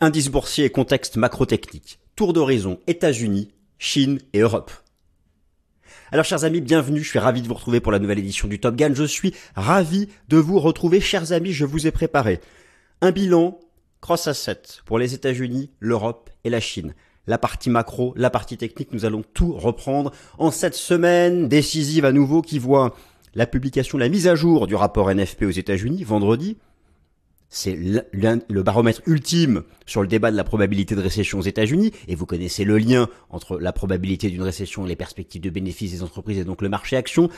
Indice boursier contexte macro-technique. Tour d'horizon États-Unis, Chine et Europe. Alors chers amis, bienvenue, je suis ravi de vous retrouver pour la nouvelle édition du Top Gun. Je suis ravi de vous retrouver, chers amis, je vous ai préparé un bilan cross asset pour les États-Unis, l'Europe et la Chine. La partie macro, la partie technique, nous allons tout reprendre en cette semaine décisive à nouveau qui voit la publication, la mise à jour du rapport NFP aux États-Unis vendredi, c'est le baromètre ultime sur le débat de la probabilité de récession aux États-Unis, et vous connaissez le lien entre la probabilité d'une récession et les perspectives de bénéfices des entreprises et donc le marché action.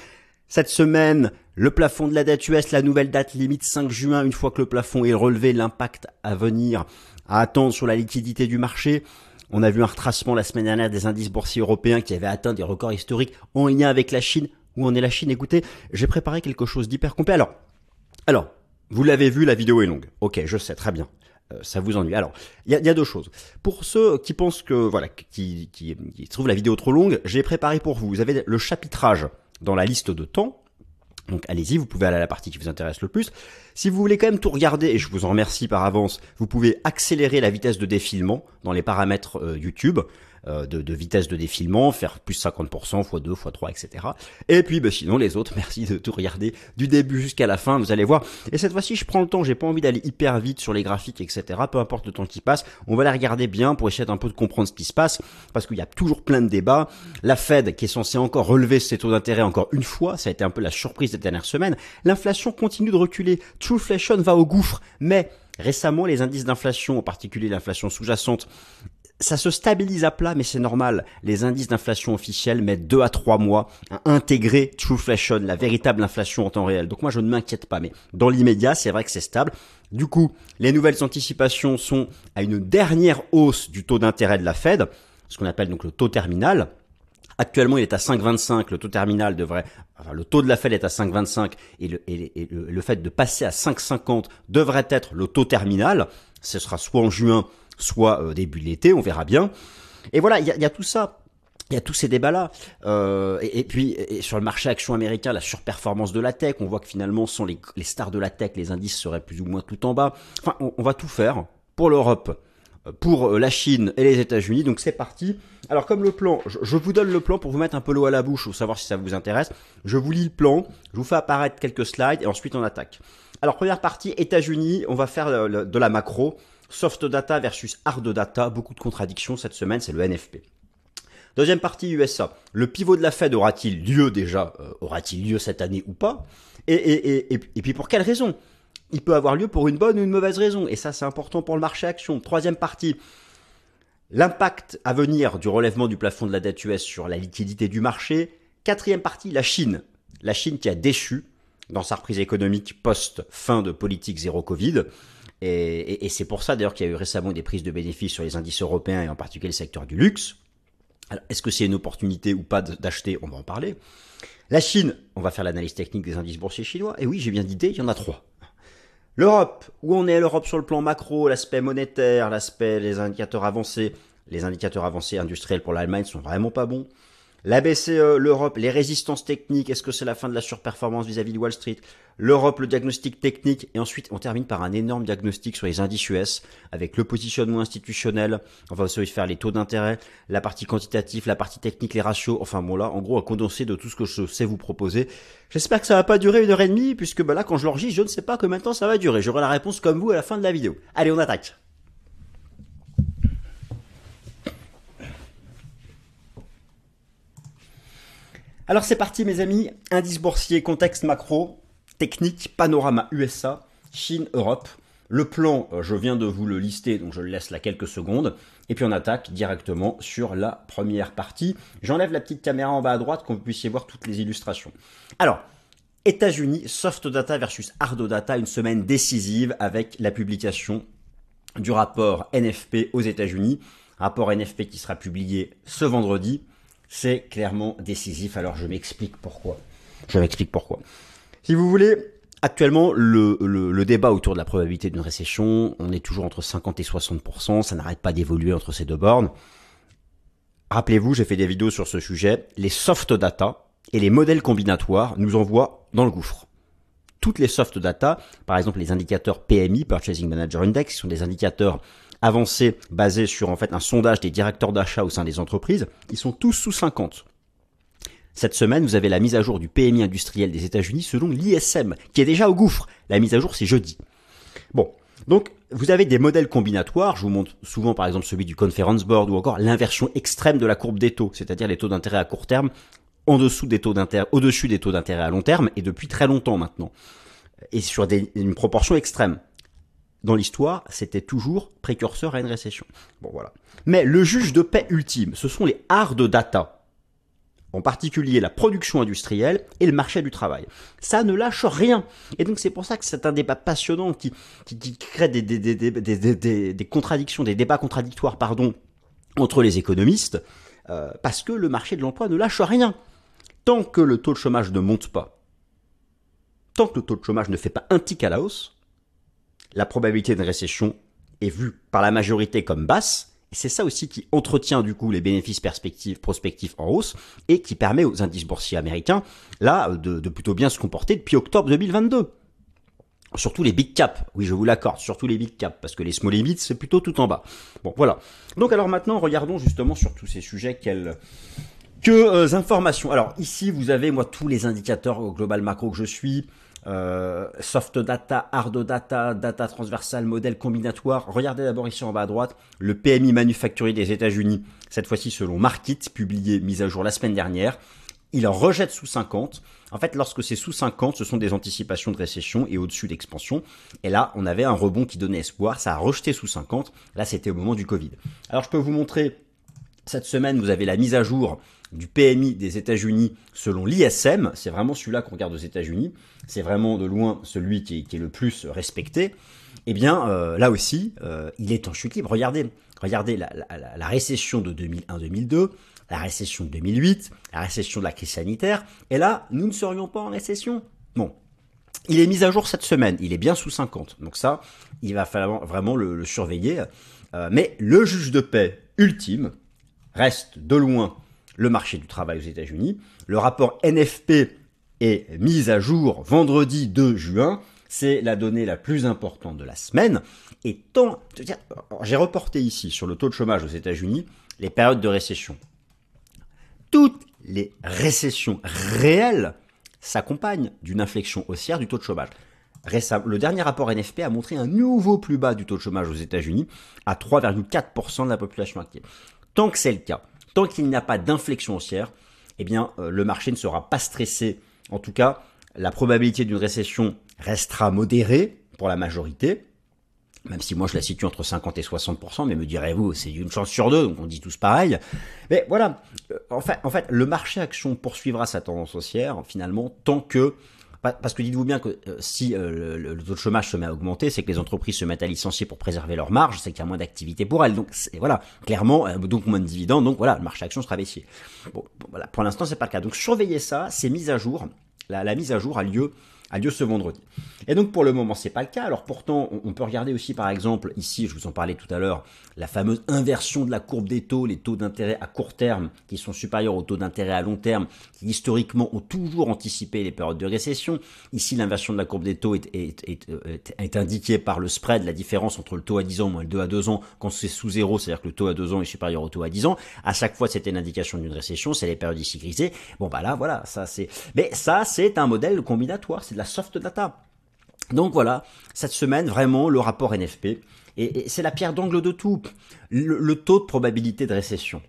Cette semaine, le plafond de la dette US, la nouvelle date limite 5 juin, une fois que le plafond est relevé, l'impact à venir à attendre sur la liquidité du marché. On a vu un retracement la semaine dernière des indices boursiers européens qui avaient atteint des records historiques en lien avec la Chine. Où en est la Chine? Écoutez, j'ai préparé quelque chose d'hyper complet. Alors, alors, vous l'avez vu, la vidéo est longue. Ok, je sais, très bien. Euh, ça vous ennuie. Alors, il y a, deux choses. Pour ceux qui pensent que, voilà, qui, qui, trouvent la vidéo trop longue, j'ai préparé pour vous. Vous avez le chapitrage dans la liste de temps. Donc allez-y, vous pouvez aller à la partie qui vous intéresse le plus. Si vous voulez quand même tout regarder, et je vous en remercie par avance, vous pouvez accélérer la vitesse de défilement dans les paramètres euh, YouTube. Euh, de, vitesse de défilement, faire plus 50%, x2, x3, etc. Et puis bah, sinon les autres, merci de tout regarder du début jusqu'à la fin, vous allez voir. Et cette fois-ci je prends le temps, j'ai pas envie d'aller hyper vite sur les graphiques, etc. Peu importe le temps qui passe, on va les regarder bien pour essayer un peu de comprendre ce qui se passe, parce qu'il y a toujours plein de débats. La Fed qui est censée encore relever ses taux d'intérêt encore une fois, ça a été un peu la surprise des dernières semaines. L'inflation continue de reculer, Trueflation va au gouffre, mais Récemment, les indices d'inflation, en particulier l'inflation sous-jacente, ça se stabilise à plat, mais c'est normal. Les indices d'inflation officiels mettent 2 à 3 mois à intégrer Trueflation, la véritable inflation en temps réel. Donc moi, je ne m'inquiète pas, mais dans l'immédiat, c'est vrai que c'est stable. Du coup, les nouvelles anticipations sont à une dernière hausse du taux d'intérêt de la Fed, ce qu'on appelle donc le taux terminal. Actuellement, il est à 5,25. Le taux terminal devrait, enfin, le taux de la Fed est à 5,25 et, le, et, le, le fait de passer à 5,50 devrait être le taux terminal. Ce sera soit en juin, soit euh, début de l'été, on verra bien. Et voilà, il y a, tout ça. Il y a tous ces débats-là. Euh, et, puis, sur le marché action américain, la surperformance de la tech, on voit que finalement, sont les, stars de la tech, les indices seraient plus ou moins tout en bas. Enfin, on, va tout faire pour l'Europe, pour euh, la Chine et les États-Unis. Donc, c'est parti. Alors, comme le plan, je, vous donne le plan pour vous mettre un peu l'eau à la bouche, pour savoir si ça vous intéresse. Je vous lis le plan, je vous fais apparaître quelques slides et ensuite on attaque. Alors, première partie, États-Unis, on va faire de la macro. Soft data versus hard data, beaucoup de contradictions cette semaine, c'est le NFP. Deuxième partie USA. Le pivot de la Fed aura-t-il lieu déjà euh, Aura-t-il lieu cette année ou pas? Et, puis pour quelle raison? Il peut avoir lieu pour une bonne ou une mauvaise raison. Et ça, c'est important pour le marché action. Troisième partie. L'impact à venir du relèvement du plafond de la dette US sur la liquidité du marché. Quatrième partie, la Chine. La Chine qui a déchu dans sa reprise économique post-fin de politique zéro Covid. Et, c'est pour ça d'ailleurs qu'il y a eu récemment des prises de bénéfices sur les indices européens et en particulier le secteur du luxe. Alors, est-ce que c'est une opportunité ou pas d'acheter? On va en parler. La Chine, on va faire l'analyse technique des indices boursiers chinois. Et oui, j'ai bien d'idées, il y en a trois. L'Europe, où on est l'Europe sur le plan macro, l'aspect monétaire, l'aspect les indicateurs avancés? Les indicateurs avancés industriels pour l'Allemagne sont vraiment pas bons. La BCE, l'Europe, les résistances techniques, est-ce que c'est la fin de la surperformance vis-à-vis de Wall Street? L'Europe, le diagnostic technique, et ensuite on termine par un énorme diagnostic sur les indices US, avec le positionnement institutionnel, on va aussi faire les taux d'intérêt, la partie quantitative, la partie technique, les ratios, enfin bon là, en gros, un condensé de tout ce que je sais vous proposer. J'espère que ça va pas durer une heure et demie, puisque bah là, quand je l'enregistre, je ne sais pas combien de temps ça va durer. J'aurai la réponse comme vous à la fin de la vidéo. Allez, on attaque Alors c'est parti mes amis, indice boursier, contexte macro, technique, panorama USA, Chine, Europe. Le plan, euh, je viens de vous le lister, donc je le laisse là quelques secondes. Et puis on attaque directement sur la première partie. J'enlève la petite caméra en bas à droite, qu'on puisse voir toutes les illustrations. Alors, États-Unis, soft data versus hard data, une semaine décisive avec la publication du rapport NFP aux États-Unis. Rapport NFP qui sera publié ce vendredi c'est clairement décisif. Alors je m'explique pourquoi. Je m'explique pourquoi. Si vous voulez, actuellement, le, débat autour de la probabilité d'une récession, on est toujours entre 50 et 60%, ça n'arrête pas d'évoluer entre ces deux bornes. Rappelez-vous, j'ai fait des vidéos sur ce sujet, les soft data et les modèles combinatoires nous envoient dans le gouffre. Toutes les soft data, par exemple les indicateurs PMI, Purchasing Manager Index, qui sont des indicateurs avancée basée sur en fait un sondage des directeurs d'achat au sein des entreprises, ils sont tous sous 50. Cette semaine, vous avez la mise à jour du PMI industriel des États-Unis selon l'ISM, qui est déjà au gouffre. La mise à jour, c'est jeudi. Bon, donc vous avez des modèles combinatoires, je vous montre souvent par exemple celui du Conference Board ou encore l'inversion extrême de la courbe des taux, c'est-à-dire les taux d'intérêt à court terme en dessous des taux d'intérêt, au-dessus des taux d'intérêt à long terme et depuis très longtemps maintenant. Et sur une proportion extrême. Dans l'histoire, c'était toujours précurseur à une récession. Bon voilà. Mais le juge de paix ultime, ce sont les hard data en particulier la production industrielle et le marché du travail. Ça ne lâche rien. Et donc c'est pour ça que c'est un débat passionnant qui, qui, crée des, contradictions, des débats contradictoires, pardon, entre les économistes, euh, parce que le marché de l'emploi ne lâche rien. Tant que le taux de chômage ne monte pas, tant que le taux de chômage ne fait pas un tic à la hausse, la probabilité d'une récession est vue par la majorité comme basse, c'est ça aussi qui entretient du coup les bénéfices prospectifs en hausse et qui permet aux indices boursiers américains là de, plutôt bien se comporter depuis octobre 2022. Surtout les big caps, oui je vous l'accorde, surtout les big caps, parce que les small limits c'est plutôt tout en bas. Bon voilà. Donc alors maintenant regardons justement sur tous ces sujets quelles que euh, informations. Alors ici vous avez moi tous les indicateurs global macro que je suis, euh, soft data, hard data, data transversale, modèle combinatoire. Regardez d'abord ici en bas à droite le PMI manufacturier des États-Unis, cette fois-ci selon Market, publié, mise à jour la semaine dernière. Il en rejette sous 50. En fait, lorsque c'est sous 50, ce sont des anticipations de récession et au-dessus d'expansion. Et là, on avait un rebond qui donnait espoir. Ça a rejeté sous 50. Là, c'était au moment du Covid. Alors, je peux vous montrer cette semaine, vous avez la mise à jour du PMI des États-Unis selon l'ISM. C'est vraiment celui-là qu'on regarde aux États-Unis. C'est vraiment de loin celui qui est, le plus respecté. Eh bien, euh, là aussi, euh, il est en chute libre. Regardez, regardez la, récession de 2001-2002, la récession de 2008, la récession de la crise sanitaire. Et là, nous ne serions pas en récession. Bon, il est mis à jour cette semaine, il est bien sous 50. Donc ça, il va falloir vraiment le, surveiller. Euh, mais le juge de paix ultime, reste de loin le marché du travail aux États-Unis. Le rapport NFP est mis à jour vendredi 2 juin. C'est la donnée la plus importante de la semaine. Et tant, j'ai reporté ici sur le taux de chômage aux États-Unis les périodes de récession. Toutes les récessions réelles s'accompagnent d'une inflexion haussière du taux de chômage. Le dernier rapport NFP a montré un nouveau plus bas du taux de chômage aux États-Unis à 3,4% de la population active. Tant que c'est le cas, tant qu'il n'y a pas d'inflexion haussière, eh bien, euh, le marché ne sera pas stressé. En tout cas, la probabilité d'une récession restera modérée pour la majorité, même si moi je la situe entre 50 et 60%, mais me direz-vous, c'est une chance sur deux, donc on dit tous pareil. Mais voilà, euh, en fait, en fait le marché action poursuivra sa tendance haussière, finalement, tant que parce que dites-vous bien que euh, si euh, le, taux de chômage se met à augmenter, c'est que les entreprises se mettent à licencier pour préserver leur marge, c'est qu'il y a moins d'activité pour elles. Donc voilà, clairement, euh, donc moins de dividendes, donc voilà, le marché action sera baissier. Bon, voilà, pour l'instant c'est pas le cas. Donc surveillez ça, c'est mise à jour. La mise à jour a lieu a lieu ce vendredi. Et donc pour le moment, c'est pas le cas. Alors pourtant, on, peut regarder aussi par exemple ici, je vous en parlais tout à l'heure, la fameuse inversion de la courbe des taux, les taux d'intérêt à court terme qui sont supérieurs aux taux d'intérêt à long terme, qui historiquement ont toujours anticipé les périodes de récession. Ici, l'inversion de la courbe des taux est, est, indiquée par le spread, la différence entre le taux à 10 ans moins le 2 à 2 ans. Quand c'est sous zéro, c'est-à-dire que le taux à 2 ans est supérieur au taux à 10 ans. À chaque fois, c'était une indication d'une récession, c'est les périodes ici grisées. Bon bah là, voilà, ça c'est. Mais ça, c'est un modèle combinatoire, c'est la soft data. Donc voilà, cette semaine, vraiment, le rapport NFP, et, c'est la pierre d'angle de tout. Le, taux de probabilité de récession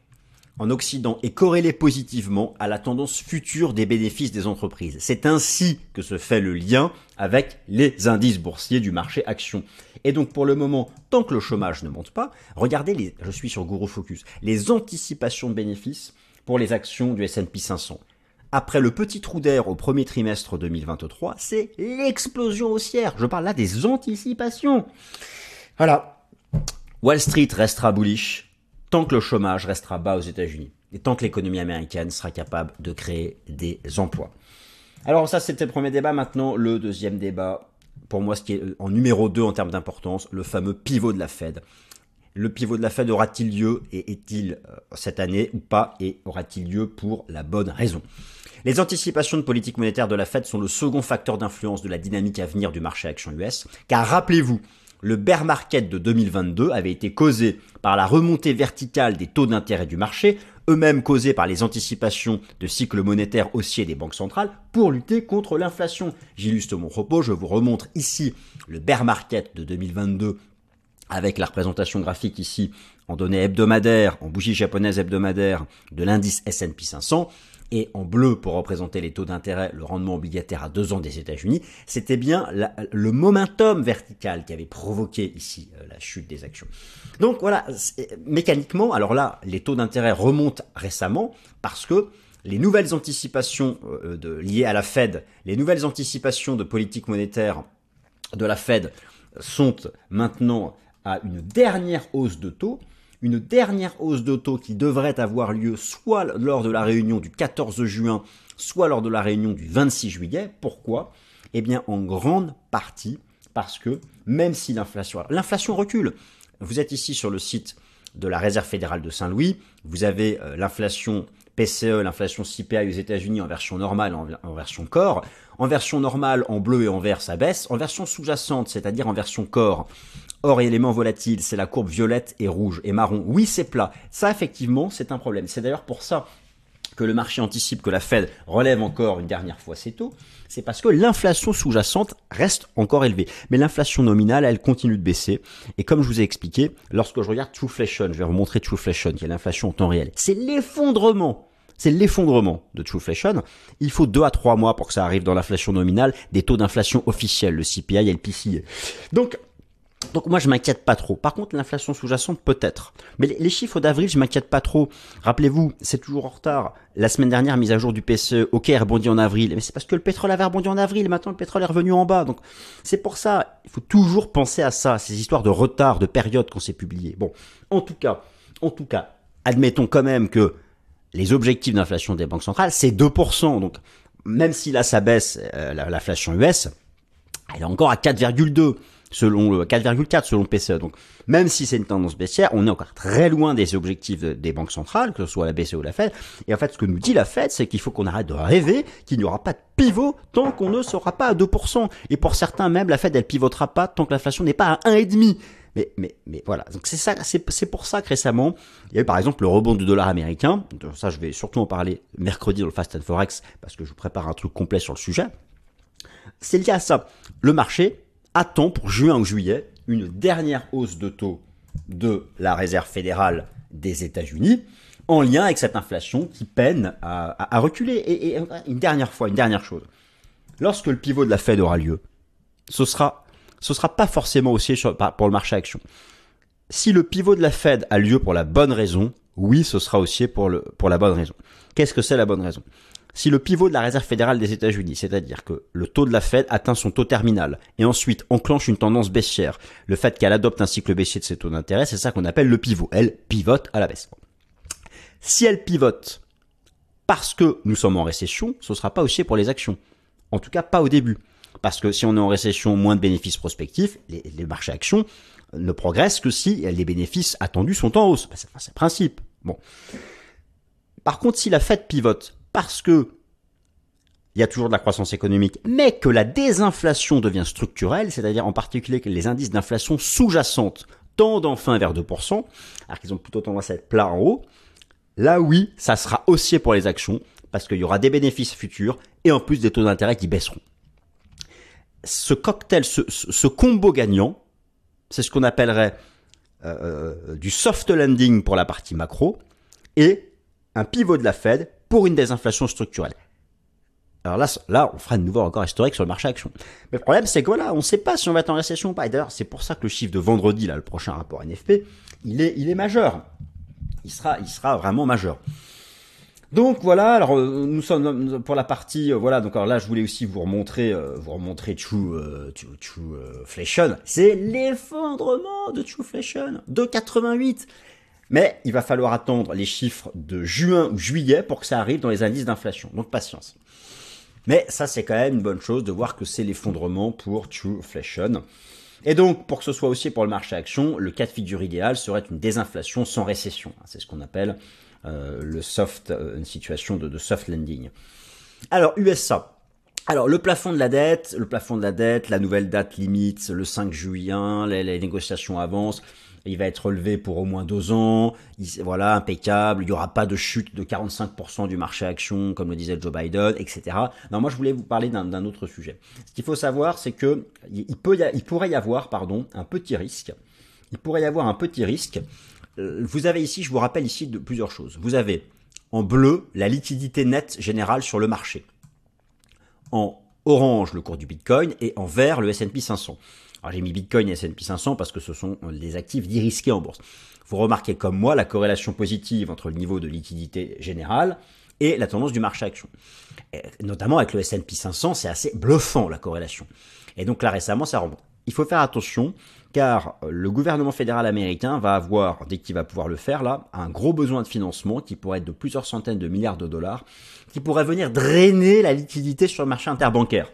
en Occident est corrélé positivement à la tendance future des bénéfices des entreprises. C'est ainsi que se fait le lien avec les indices boursiers du marché action. Et donc pour le moment, tant que le chômage ne monte pas, regardez je suis sur Guru Focus, les anticipations de bénéfices pour les actions du S&P 500 après le petit trou d'air au premier trimestre 2023, c'est l'explosion haussière. Je parle là des anticipations. Voilà. Wall Street restera bullish tant que le chômage restera bas aux États-Unis et tant que l'économie américaine sera capable de créer des emplois. Alors ça, c'était le premier débat. Maintenant, le deuxième débat, pour moi, ce qui est en numéro 2 en termes d'importance, le fameux pivot de la Fed. Le pivot de la Fed aura-t-il lieu et est-il euh, cette année ou pas et aura-t-il lieu pour la bonne raison? Les anticipations de politique monétaire de la Fed sont le second facteur d'influence de la dynamique à venir du marché action US, car rappelez-vous, le bear market de 2022 avait été causé par la remontée verticale des taux d'intérêt du marché, eux-mêmes causés par les anticipations de cycles monétaires haussiers des banques centrales pour lutter contre l'inflation. J'illustre mon propos, je vous remontre ici le bear market de 2022 avec la représentation graphique ici en données hebdomadaires, en bougie japonaise hebdomadaire de l'indice S&P 500 et en bleu pour représenter les taux d'intérêt, le rendement obligataire à deux ans des États-Unis, c'était bien le momentum vertical qui avait provoqué ici euh, la chute des actions. Donc voilà, mécaniquement, alors là, les taux d'intérêt remontent récemment parce que les nouvelles anticipations euh, de, liées à la Fed, les nouvelles anticipations de politique monétaire de la Fed sont maintenant à une dernière hausse de taux une dernière hausse de taux qui devrait avoir lieu soit lors de la réunion du 14 juin, soit lors de la réunion du 26 juillet. Pourquoi? Eh bien, en grande partie parce que même si l'inflation, recule. Vous êtes ici sur le site de la Réserve fédérale de Saint-Louis. Vous avez euh, l'inflation PCE, l'inflation CPI aux États-Unis en version normale, en, en, version corps. En version normale, en bleu et en vert, ça baisse. En version sous-jacente, c'est-à-dire en version corps, Or, élément volatile, c'est la courbe violette et rouge et marron. Oui, c'est plat. Ça, effectivement, c'est un problème. C'est d'ailleurs pour ça que le marché anticipe que la Fed relève encore une dernière fois ses taux, c'est parce que l'inflation sous-jacente reste encore élevée. Mais l'inflation nominale, elle continue de baisser. Et comme je vous ai expliqué, lorsque je regarde Trueflation, je vais vous montrer Trueflation, qui est l'inflation en temps réel, c'est l'effondrement c'est l'effondrement de Trueflation. Il faut deux à trois mois pour que ça arrive dans l'inflation nominale des taux d'inflation officiels, le CPI et le PCE. Donc, donc moi je m'inquiète pas trop. Par contre l'inflation sous-jacente peut-être. Mais les, chiffres d'avril je m'inquiète pas trop. Rappelez-vous, c'est toujours en retard. La semaine dernière mise à jour du PCE, ok a rebondi en avril, mais c'est parce que le pétrole avait rebondi en avril. Maintenant le pétrole est revenu en bas. Donc c'est pour ça, il faut toujours penser à ça, ces histoires de retard, de période qu'on s'est publié. Bon, en tout cas, en tout cas, admettons quand même que les objectifs d'inflation des banques centrales c'est 2%. Donc même si là ça baisse, euh, l'inflation US, elle est encore à 4,2 selon le 4,4 selon PCE. Donc même si c'est une tendance baissière, on est encore très loin des objectifs des banques centrales, que ce soit la BCE ou la Fed. Et en fait, ce que nous dit la Fed, c'est qu'il faut qu'on arrête de rêver qu'il n'y aura pas de pivot tant qu'on ne sera pas à 2%. Et pour certains même, la Fed, elle pivotera pas tant que l'inflation n'est pas à 1,5%. Mais, mais, mais voilà. Donc c'est ça, c'est pour ça que récemment, il y a eu par exemple le rebond du dollar américain. Ça, je vais surtout en parler mercredi dans le Fast and Forex parce que je vous prépare un truc complet sur le sujet. C'est lié à ça. Le marché, attend pour juin ou juillet une dernière hausse de taux de la Réserve fédérale des États-Unis en lien avec cette inflation qui peine à, reculer. Et, une dernière fois, une dernière chose. Lorsque le pivot de la Fed aura lieu, ce sera, ce sera pas forcément haussier pour le marché action. Si le pivot de la Fed a lieu pour la bonne raison, oui, ce sera haussier pour, la bonne raison. Qu'est-ce que c'est la bonne raison? Si le pivot de la Réserve fédérale des États-Unis, c'est-à-dire que le taux de la Fed atteint son taux terminal et ensuite enclenche une tendance baissière, le fait qu'elle adopte un cycle baissier de ses taux d'intérêt, c'est ça qu'on appelle le pivot. Elle pivote à la baisse. Si elle pivote parce que nous sommes en récession, ce ne sera pas aussi pour les actions. En tout cas, pas au début. Parce que si on est en récession, moins de bénéfices prospectifs, les, marchés actions ne progressent que si les bénéfices attendus sont en hausse. C'est le principe. Bon. Par contre, si la Fed pivote parce que il y a toujours de la croissance économique, mais que la désinflation devient structurelle, c'est-à-dire en particulier que les indices d'inflation sous-jacentes tendent enfin vers 2%, alors qu'ils ont plutôt tendance à être plats en haut, là oui, ça sera haussier pour les actions, parce qu'il y aura des bénéfices futurs et en plus des taux d'intérêt qui baisseront. Ce cocktail, ce, combo gagnant, c'est ce qu'on appellerait euh, euh, du soft landing pour la partie macro et un pivot de la Fed pour une désinflation structurelle. Alors là, là, on fera de nouveau record historique sur le marché action. Mais le problème, c'est que voilà, on ne sait pas si on va être en récession ou pas. Et d'ailleurs, c'est pour ça que le chiffre de vendredi, là, le prochain rapport NFP, il est, il est majeur. Il sera, il sera vraiment majeur. Donc voilà, alors euh, nous sommes pour la partie, euh, voilà, donc là je voulais aussi vous remontrer, euh, vous remontrer True, True, C'est l'effondrement de Trueflation de 88. Mais il va falloir attendre les chiffres de juin ou juillet pour que ça arrive dans les indices d'inflation. Donc patience. Mais ça, c'est quand même une bonne chose de voir que c'est l'effondrement pour Trueflation. Et donc, pour que ce soit aussi pour le marché action, le cas de figure idéal serait une désinflation sans récession. C'est ce qu'on appelle euh, le soft, euh, une situation de, soft landing. Alors, USA. Alors le plafond de la dette, le plafond de la dette, la nouvelle date limite, le 5 juillet, les négociations avancent. Il va être relevé pour au moins deux ans. voilà, impeccable. Il n'y aura pas de chute de 45% du marché action, comme le disait Joe Biden, etc. Non, moi je voulais vous parler d'un autre sujet. Ce qu'il faut savoir, c'est que il, pourrait y avoir, pardon, un petit risque. Il pourrait y avoir un petit risque. Euh, vous avez ici, je vous rappelle ici plusieurs choses. Vous avez en bleu la liquidité nette générale sur le marché en orange le cours du Bitcoin et en vert le S&P 500. Alors j'ai mis Bitcoin et S&P 500 parce que ce sont les actifs dérisqués en bourse. Vous remarquez comme moi la corrélation positive entre le niveau de liquidité générale et la tendance du marché action. notamment avec le S&P 500, c'est assez bluffant la corrélation. Et donc là récemment ça remonte. Il faut faire attention car le gouvernement fédéral américain va avoir, dès qu'il va pouvoir le faire là, un gros besoin de financement qui pourrait être de plusieurs centaines de milliards de dollars, qui pourrait venir drainer la liquidité sur le marché interbancaire.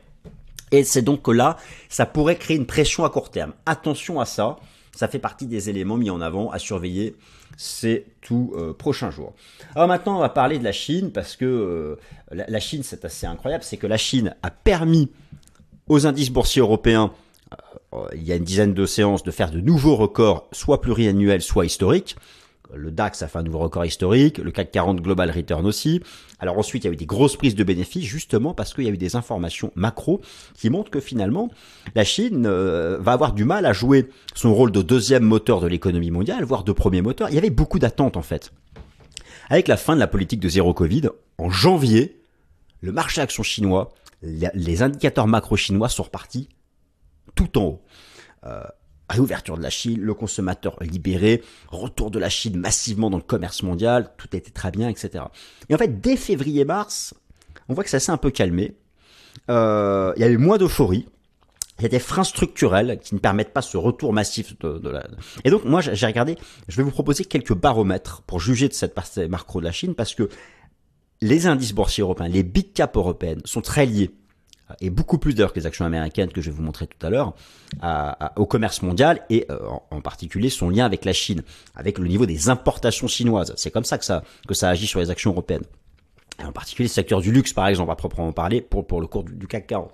Et c'est donc que là, ça pourrait créer une pression à court terme. Attention à ça, ça fait partie des éléments mis en avant à surveiller ces tout euh, prochains jours. Alors maintenant, on va parler de la Chine parce que euh, la, Chine, c'est assez incroyable, c'est que la Chine a permis aux indices boursiers européens euh, il y a une dizaine de séances de faire de nouveaux records, soit pluriannuels, soit historiques. Le DAX a fait un nouveau record historique, le CAC 40 Global Return aussi. Alors ensuite, il y a eu des grosses prises de bénéfices justement parce qu'il y a eu des informations macro qui montrent que finalement, la Chine euh, va avoir du mal à jouer son rôle de deuxième moteur de l'économie mondiale, voire de premier moteur. Il y avait beaucoup d'attentes en fait. Avec la fin de la politique de zéro Covid, en janvier, le marché action chinois, les indicateurs macro chinois sont repartis tout en haut. Euh, réouverture de la Chine, le consommateur libéré, retour de la Chine massivement dans le commerce mondial, tout était très bien, etc. Et en fait, dès février-mars, on voit que ça s'est un peu calmé. Euh, il y a eu moins d'euphorie. Il y a des freins structurels qui ne permettent pas ce retour massif de, la... Et donc, moi, j'ai regardé, je vais vous proposer quelques baromètres pour juger de cette partie macro de la Chine parce que les indices boursiers européens, les big caps européennes sont très liés et beaucoup plus d'ailleurs que les actions américaines que je vais vous montrer tout à l'heure, au commerce mondial et euh, en, particulier son lien avec la Chine, avec le niveau des importations chinoises. C'est comme ça que ça, que ça agit sur les actions européennes. Et en particulier le secteur du luxe, par exemple, à proprement parler, pour, pour le cours du, du CAC 40.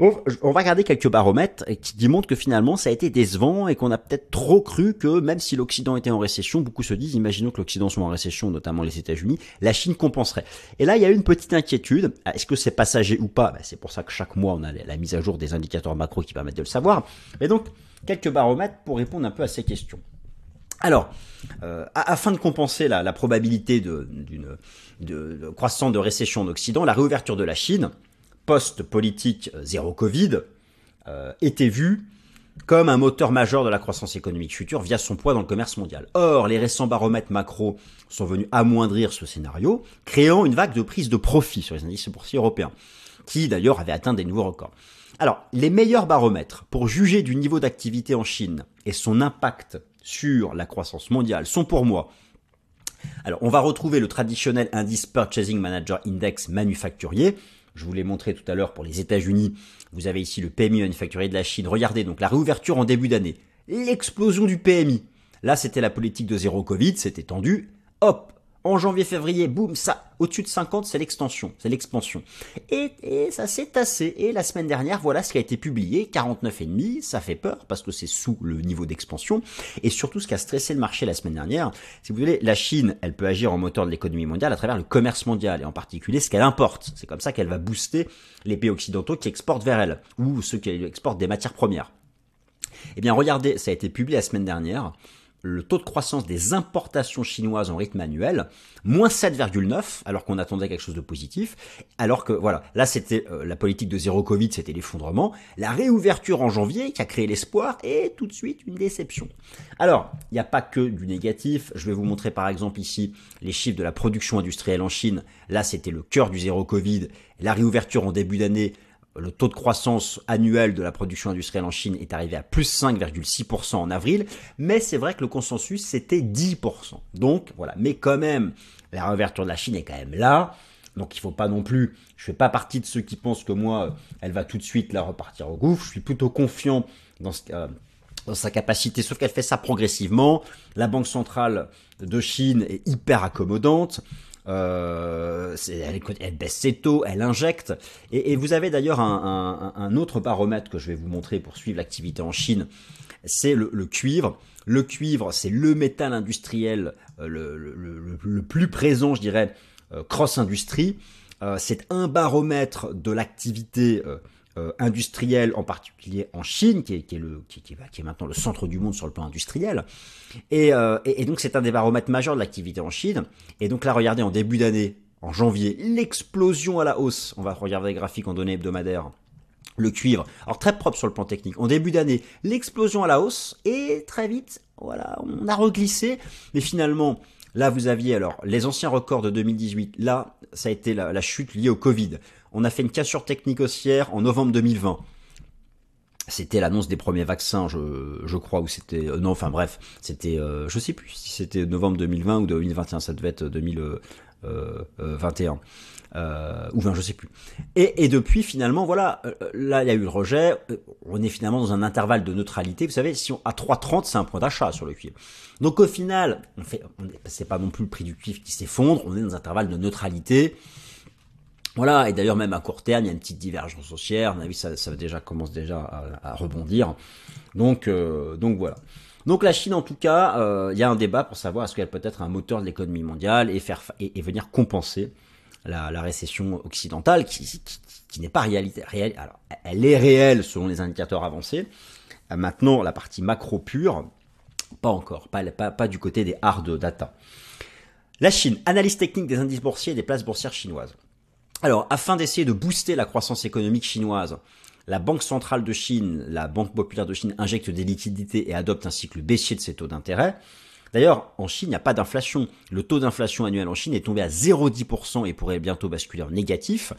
On va regarder quelques baromètres qui démontrent que finalement ça a été décevant et qu'on a peut-être trop cru que même si l'Occident était en récession, beaucoup se disent, imaginons que l'Occident soit en récession, notamment les États-Unis, la Chine compenserait. Et là, il y a une petite inquiétude. Est-ce que c'est passager ou pas? Ben, C'est pour ça que chaque mois, on a la mise à jour des indicateurs macro qui permettent de le savoir. Mais donc, quelques baromètres pour répondre un peu à ces questions. Alors, euh, afin de compenser la, la probabilité d'une de, croissance de récession en Occident, la réouverture de la Chine, post-politique zéro Covid euh, était vu comme un moteur majeur de la croissance économique future via son poids dans le commerce mondial. Or, les récents baromètres macro sont venus amoindrir ce scénario, créant une vague de prise de profit sur les indices boursiers européens, qui d'ailleurs avaient atteint des nouveaux records. Alors, les meilleurs baromètres pour juger du niveau d'activité en Chine et son impact sur la croissance mondiale sont pour moi alors, on va retrouver le traditionnel indice Purchasing Manager Index manufacturier, je vous l'ai montré tout à l'heure pour les États-Unis. Vous avez ici le PMI manufacturier de la Chine. Regardez donc la réouverture en début d'année. L'explosion du PMI. Là, c'était la politique de zéro Covid, c'était tendu. Hop, en janvier-février, boum, ça, au-dessus de 50, c'est l'extension, c'est l'expansion. Et, ça s'est tassé. Et la semaine dernière, voilà ce qui a été publié, 49,5, ça fait peur parce que c'est sous le niveau d'expansion. Et surtout, ce qui a stressé le marché la semaine dernière, si vous voulez, la Chine, elle peut agir en moteur de l'économie mondiale à travers le commerce mondial, et en particulier ce qu'elle importe. C'est comme ça qu'elle va booster les pays occidentaux qui exportent vers elle, ou ceux qui exportent des matières premières. Eh bien, regardez, ça a été publié la semaine dernière le taux de croissance des importations chinoises en rythme annuel, moins 7,9, alors qu'on attendait quelque chose de positif, alors que voilà, là c'était euh, la politique de zéro Covid, c'était l'effondrement, la réouverture en janvier qui a créé l'espoir, et tout de suite une déception. Alors, il n'y a pas que du négatif, je vais vous montrer par exemple ici les chiffres de la production industrielle en Chine, là c'était le cœur du zéro Covid, la réouverture en début d'année, le taux de croissance annuel de la production industrielle en Chine est arrivé à plus 5,6% en avril, mais c'est vrai que le consensus c'était 10%. Donc voilà, mais quand même, la réouverture de la Chine est quand même là. Donc il faut pas non plus, je fais pas partie de ceux qui pensent que moi, elle va tout de suite la repartir au gouffre. Je suis plutôt confiant euh, dans sa capacité, sauf qu'elle fait ça progressivement. La Banque centrale de Chine est hyper accommodante. Euh, elle, elle, baisse ses taux, elle injecte. Et, vous avez d'ailleurs un, autre baromètre que je vais vous montrer pour suivre l'activité en Chine. C'est le, cuivre. Le cuivre, c'est le métal industriel euh, le, le, le, plus présent, je dirais, euh, cross-industrie. Euh, c'est un baromètre de l'activité euh, industriel, en particulier en Chine, qui est, le, qui, qui, est maintenant le centre du monde sur le plan industriel. Et, euh, et, et donc c'est un des baromètres majeurs de l'activité en Chine. Et donc là, regardez, en début d'année, en janvier, l'explosion à la hausse. On va regarder les graphiques en données hebdomadaires. Le cuivre, alors très propre sur le plan technique. En début d'année, l'explosion à la hausse et très vite, voilà, on a reglissé. Mais finalement, Là, vous aviez alors les anciens records de 2018. Là, ça a été la chute liée au Covid. On a fait une cassure technique haussière en novembre 2020 c'était l'annonce des premiers vaccins, je, je crois, ou c'était euh, non, enfin bref, c'était, euh, je sais plus si c'était novembre 2020 ou 2021, ça devait être 2021 euh, ou 20, je sais plus. Et, et depuis finalement, voilà, là il y a eu le rejet, on est finalement dans un intervalle de neutralité. Vous savez, si on à 3,30, c'est un point d'achat sur le cuivre. Donc au final, on fait, c'est pas non plus le prix du cuivre qui s'effondre, on est dans un intervalle de neutralité. Voilà, et d'ailleurs même à court terme, il y a une petite divergence haussière. On a vu ça, ça commence déjà à, à rebondir. Donc, euh, donc voilà. Donc la Chine, en tout cas, euh, il y a un débat pour savoir est-ce qu'elle peut être un moteur de l'économie mondiale et faire et, venir compenser la, récession occidentale qui, qui, n'est pas réalité, réelle. Alors, elle est réelle selon les indicateurs avancés. Maintenant, la partie macro pure, pas encore, pas, pas, pas du côté des hard data. La Chine, analyse technique des indices boursiers et des places boursières chinoises. Alors, afin d'essayer de booster la croissance économique chinoise, la Banque centrale de Chine, la Banque populaire de Chine injecte des liquidités et adopte un cycle baissier de ses taux d'intérêt. D'ailleurs, en Chine, il n'y a pas d'inflation. Le taux d'inflation annuel en Chine est tombé à 0,10% et pourrait bientôt basculer en négatif.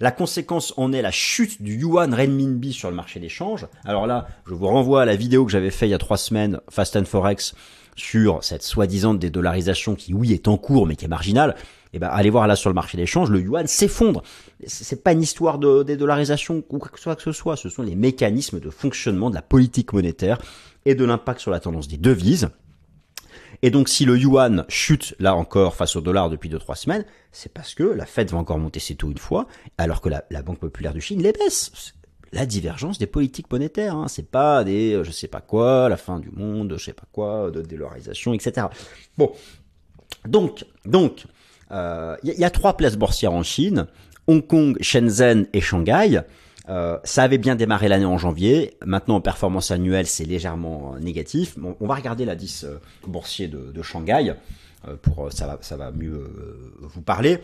La conséquence en est la chute du yuan renminbi sur le marché des changes. Alors là, je vous renvoie à la vidéo que j'avais fait il y a trois semaines, Fast and Forex, sur cette soi-disant dédollarisation qui, oui, est en cours, mais qui est marginale eh ben, allez voir là sur le marché d'échange, le yuan s'effondre. C'est pas une histoire de dédollarisation ou quoi que ce soit, ce sont les mécanismes de fonctionnement de la politique monétaire et de l'impact sur la tendance des devises. Et donc si le yuan chute là encore face au dollar depuis 2-3 semaines, c'est parce que la Fed va encore monter ses taux une fois, alors que la, la Banque populaire de Chine les baisse. La divergence des politiques monétaires, hein. c'est pas des euh, je sais pas quoi, la fin du monde, je sais pas quoi, de dédollarisation, etc. Bon, donc, donc, il euh, y, a trois places boursières en Chine, Hong Kong, Shenzhen et Shanghai. Euh, ça avait bien démarré l'année en janvier. Maintenant, en performance annuelle, c'est légèrement négatif. Bon, on va regarder l'indice euh, boursier de, de Shanghai. Euh, pour ça va, ça va mieux euh, vous parler.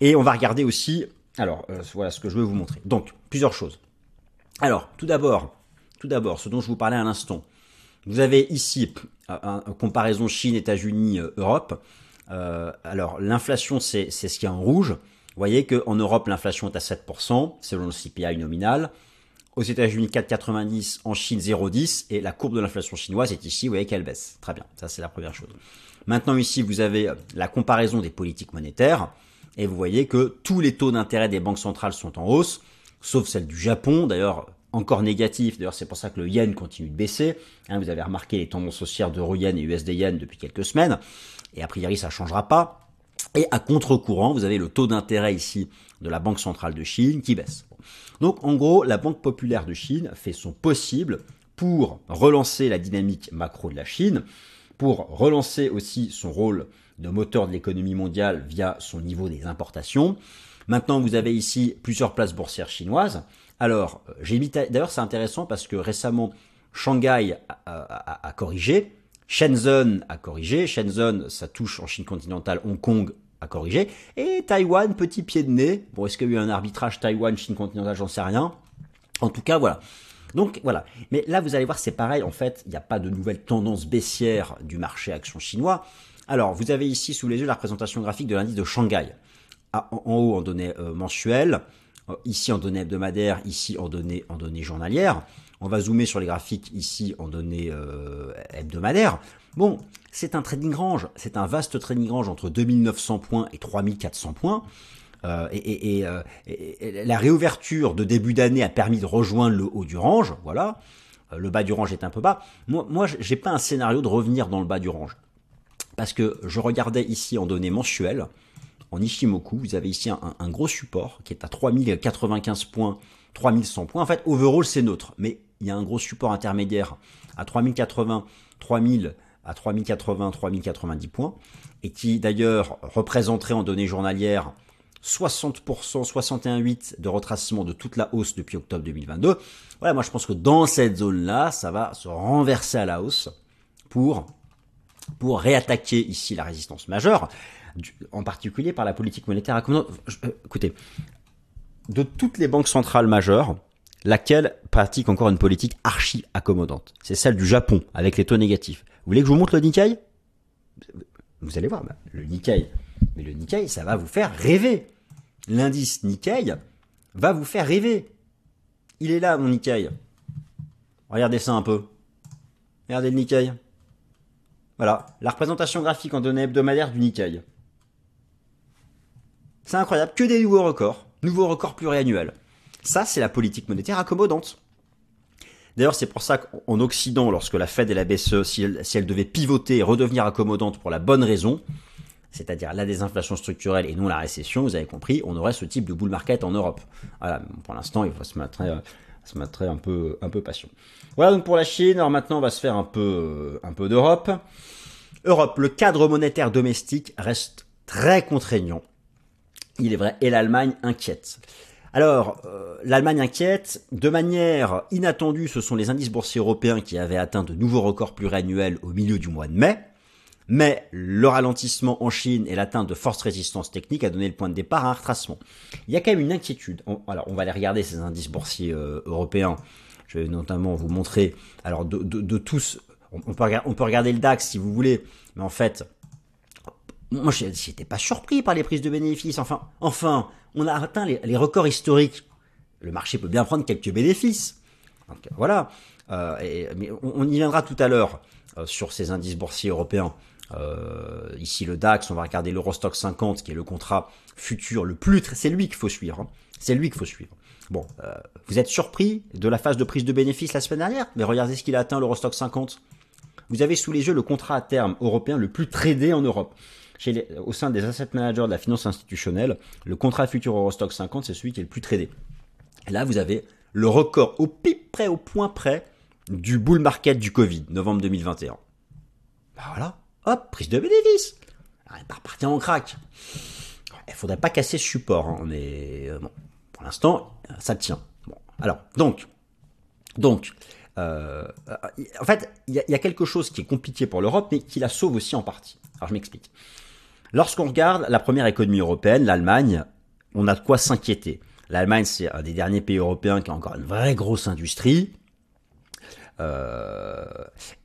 Et on va regarder aussi. Alors, voilà ce que je veux vous montrer. Donc, plusieurs choses. Alors, tout d'abord, tout d'abord, ce dont je vous parlais à l'instant. Vous avez ici une comparaison Chine, États-Unis, Europe. Euh, alors l'inflation, c'est ce qui est en rouge. Vous voyez qu'en Europe, l'inflation est à 7%, selon le CPI nominal. Aux États-Unis, 4,90, en Chine, 0,10, et la courbe de l'inflation chinoise est ici, vous voyez qu'elle baisse. Très bien, ça c'est la première chose. Maintenant ici, vous avez la comparaison des politiques monétaires, et vous voyez que tous les taux d'intérêt des banques centrales sont en hausse, sauf celle du Japon, d'ailleurs encore négatif, d'ailleurs c'est pour ça que le yen continue de baisser. Hein, vous avez remarqué les tendances haussières de yen et USD yen depuis quelques semaines et a priori ça changera pas. Et à contre-courant, vous avez le taux d'intérêt ici de la Banque centrale de Chine qui baisse. Donc en gros, la Banque populaire de Chine fait son possible pour relancer la dynamique macro de la Chine, pour relancer aussi son rôle de moteur de l'économie mondiale via son niveau des importations. Maintenant, vous avez ici plusieurs places boursières chinoises. Alors, j'ai mis d'ailleurs c'est intéressant parce que récemment Shanghai a, a, corrigé, Shenzhen a corrigé. Shenzhen, ça touche en Chine continentale. Hong Kong a corrigé. Et Taïwan, petit pied de nez. Bon, est-ce qu'il y a eu un arbitrage Taïwan-Chine continentale J'en sais rien. En tout cas, voilà. Donc voilà. Mais là, vous allez voir, c'est pareil. En fait, il n'y a pas de nouvelle tendance baissière du marché action chinois. Alors, vous avez ici sous les yeux la représentation graphique de l'indice de Shanghai. Ah, en, haut, en données euh, mensuelles. Euh, ici, en données hebdomadaires. Ici, en données, en données journalières. On va zoomer sur les graphiques ici en données euh, hebdomadaires. Bon, c'est un trading range, c'est un vaste trading range entre 2900 points et 3400 points. Euh, et, et, euh, et, la réouverture de début d'année a permis de rejoindre le haut du range, voilà. euh, le bas du range est un peu bas. Moi, moi j'ai pas un scénario de revenir dans le bas du range. Parce que je regardais ici en données mensuelles, en Ishimoku, vous avez ici un, gros support qui est à 3095 points, 3100 points. En fait, overall, c'est neutre. Mais il y a un gros support intermédiaire à 3080, 3000 à 3080, 3090 points, et qui d'ailleurs représenterait en données journalières 60%, 61,8% de retracement de toute la hausse depuis octobre 2022. Voilà, moi je pense que dans cette zone-là, ça va se renverser à la hausse pour, pour réattaquer ici la résistance majeure, en particulier par la politique monétaire accommodante. Euh, écoutez, de toutes les banques centrales majeures, laquelle pratique encore une politique archi accommodante C'est celle du Japon, avec les taux négatifs. Vous voulez que je vous montre le Nikkei? Vous allez voir, bah, le Nikkei. Mais le Nikkei, ça va vous faire rêver. L'indice Nikkei va vous faire rêver. Il est là, mon Nikkei. Regardez ça un peu. Regardez le Nikkei. Voilà, la représentation graphique en données hebdomadaires du Nikkei. C'est incroyable, que des nouveaux records, nouveaux records pluriannuels. Ça, c'est la politique monétaire accommodante. D'ailleurs, c'est pour ça qu'en Occident, lorsque la Fed et la BCE, si elles, devaient pivoter et redevenir accommodantes pour la bonne raison, c'est-à-dire la désinflation structurelle et non la récession, vous avez compris, on aurait ce type de bull market en Europe. Voilà, pour l'instant, il faut se mettre, un peu, un peu patient. Voilà donc pour la Chine. Alors maintenant, on va se faire un peu, un peu d'Europe. Europe, le cadre monétaire domestique reste très contraignant. Il est vrai, et l'Allemagne inquiète. Alors, euh, l'Allemagne inquiète. De manière inattendue, ce sont les indices boursiers européens qui avaient atteint de nouveaux records pluriannuels au milieu du mois de mai. Mais le ralentissement en Chine et l'atteinte de fortes résistances techniques a donné le point de départ à un retracement. Il y a quand même une inquiétude. alors, on va aller regarder ces indices boursiers euh, européens. Je vais notamment vous montrer, alors de, tous, on, peut, on peut regarder le DAX si vous voulez, mais en fait, moi, j'étais pas surpris par les prises de bénéfices. Enfin, enfin, on a atteint les, records historiques. Le marché peut bien prendre quelques bénéfices. Voilà. Euh, mais on, y viendra tout à l'heure euh, sur ces indices boursiers européens. Euh, ici, le DAX, on va regarder l'Eurostock 50, qui est le contrat futur le plus. C'est lui qu'il faut suivre. Hein. C'est lui qu'il faut suivre. Bon, vous êtes surpris de la phase de prise de bénéfices la semaine dernière? Mais regardez ce qu'il a atteint l'Eurostock 50. Vous avez sous les yeux le contrat à terme européen le plus tradé en Europe au sein des asset managers de la finance institutionnelle, le contrat futur Eurostock 50, c'est celui qui est le plus tradé. là, vous avez le record au pic près, au point près, du bull market du Covid, novembre 2021. Bah voilà, hop, prise de bénéfice. Elle est en crack. Il faudrait pas casser ce support. Hein. On est euh, bon, pour l'instant, ça tient. Bon, alors donc, donc, euh, en fait, il y, y, a quelque chose qui est compliqué pour l'Europe, mais qui la sauve aussi en partie. Alors je m'explique. Lorsqu'on regarde la première économie européenne, l'Allemagne, on a de quoi s'inquiéter. L'Allemagne, c'est un des derniers pays européens qui a encore une vraie grosse industrie. Euh,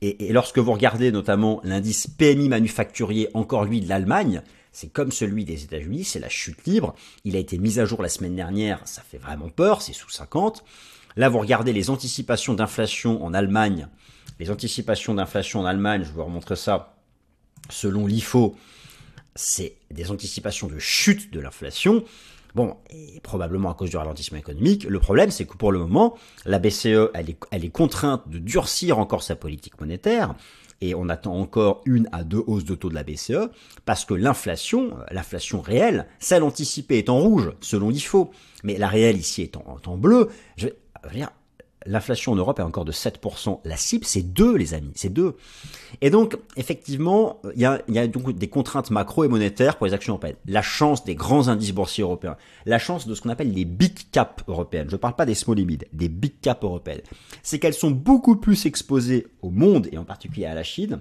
et, lorsque vous regardez notamment l'indice PMI manufacturier, encore lui de l'Allemagne, c'est comme celui des États-Unis, c'est la chute libre. Il a été mis à jour la semaine dernière, ça fait vraiment peur, c'est sous 50. Là, vous regardez les anticipations d'inflation en Allemagne. Les anticipations d'inflation en Allemagne, je vous remontrer ça, selon l'IFO, c'est des anticipations de chute de l'inflation. Bon, et probablement à cause du ralentissement économique. Le problème, c'est que pour le moment, la BCE, elle est, contrainte de durcir encore sa politique monétaire. Et on attend encore une à deux hausses de taux de la BCE, parce que l'inflation, l'inflation réelle, celle anticipée est en rouge, selon l'IFO, mais la réelle ici est en, bleu. Je dire, l'inflation en Europe est encore de 7%. La cible, c'est 2, les amis, c'est 2. Et donc, effectivement, il y a, donc des contraintes macro et monétaires pour les actions européennes. La chance des grands indices boursiers européens, la chance de ce qu'on appelle les big caps européennes, je ne parle pas des small mid, des big caps européennes, c'est qu'elles sont beaucoup plus exposées au monde, et en particulier à la Chine,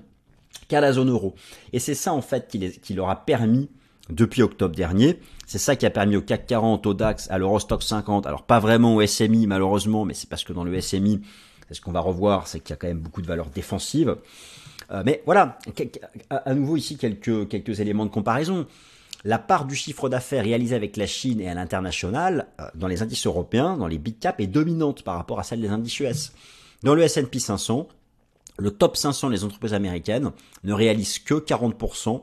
qu'à la zone euro. Et c'est ça, en fait, qui leur a permis depuis octobre dernier. C'est ça qui a permis au CAC 40, au DAX, à l'Eurostock 50, alors pas vraiment au SMI malheureusement, mais c'est parce que dans le SMI, ce qu'on va revoir, c'est qu'il y a quand même beaucoup de valeurs défensives. Euh, mais voilà, à nouveau ici quelques, éléments de comparaison. La part du chiffre d'affaires réalisé avec la Chine et à l'international, euh, dans les indices européens, dans les big caps, est dominante par rapport à celle des indices US. Dans le S&P 500, le top 500 des entreprises américaines ne réalisent que 40%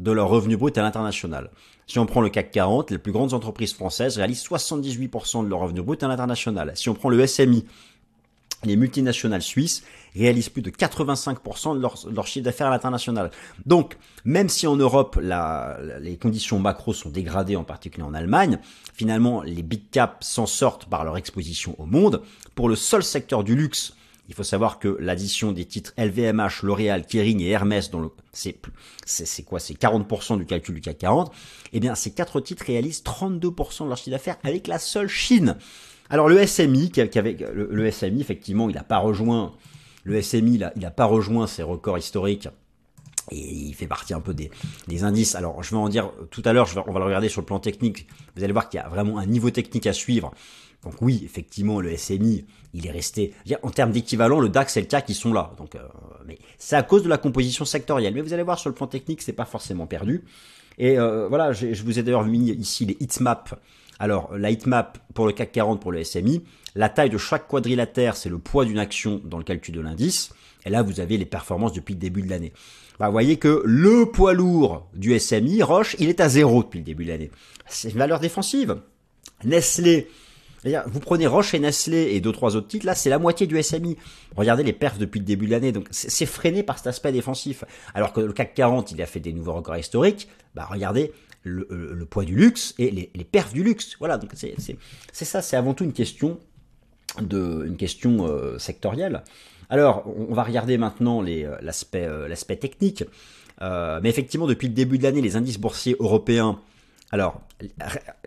de leur revenu brut à l'international. Si on prend le CAC 40, les plus grandes entreprises françaises réalisent 78% de leur revenu brut à l'international. Si on prend le SMI, les multinationales suisses réalisent plus de 85% de leur, chiffre d'affaires à l'international. Donc, même si en Europe, les conditions macro sont dégradées, en particulier en Allemagne, finalement, les big caps s'en sortent par leur exposition au monde. Pour le seul secteur du luxe, il faut savoir que l'addition des titres LVMH, L'Oréal, Kering et Hermès, dont c'est, c'est, quoi, c'est 40% du calcul du CAC 40, eh bien, ces quatre titres réalisent 32% de leur chiffre d'affaires avec la seule Chine. Alors le SMI, le, SMI, effectivement, il n'a pas rejoint, le SMI, il n'a pas rejoint ses records historiques. Et il fait partie un peu des, indices. Alors, je vais en dire tout à l'heure, on va le regarder sur le plan technique. Vous allez voir qu'il y a vraiment un niveau technique à suivre. Donc oui, effectivement, le SMI, il est resté. En termes d'équivalent, le DAX et le CAC, ils sont là. Donc, euh, mais c'est à cause de la composition sectorielle. Mais vous allez voir sur le plan technique, c'est pas forcément perdu. Et euh, voilà, je vous ai d'ailleurs mis ici les heatmaps alors, la heatmap pour le CAC 40, pour le SMI, la taille de chaque quadrilatère, c'est le poids d'une action dans le calcul de l'indice. Et là, vous avez les performances depuis le début de l'année. Bah, vous voyez que le poids lourd du SMI, Roche, il est à zéro depuis le début de l'année. C'est une valeur défensive. Nestlé, vous prenez Roche et Nestlé et deux trois autres titres, là c'est la moitié du SMI. Regardez les perfs depuis le début de l'année, donc c'est freiné par cet aspect défensif. Alors que le CAC 40, il a fait des nouveaux records historiques. Bah regardez, le, poids du luxe et les, perfs du luxe. Voilà, donc c'est ça, c'est avant tout une question de une question euh, sectorielle. Alors, on va regarder maintenant euh, euh, l'aspect technique. mais effectivement, depuis le début de l'année, les indices boursiers européens, alors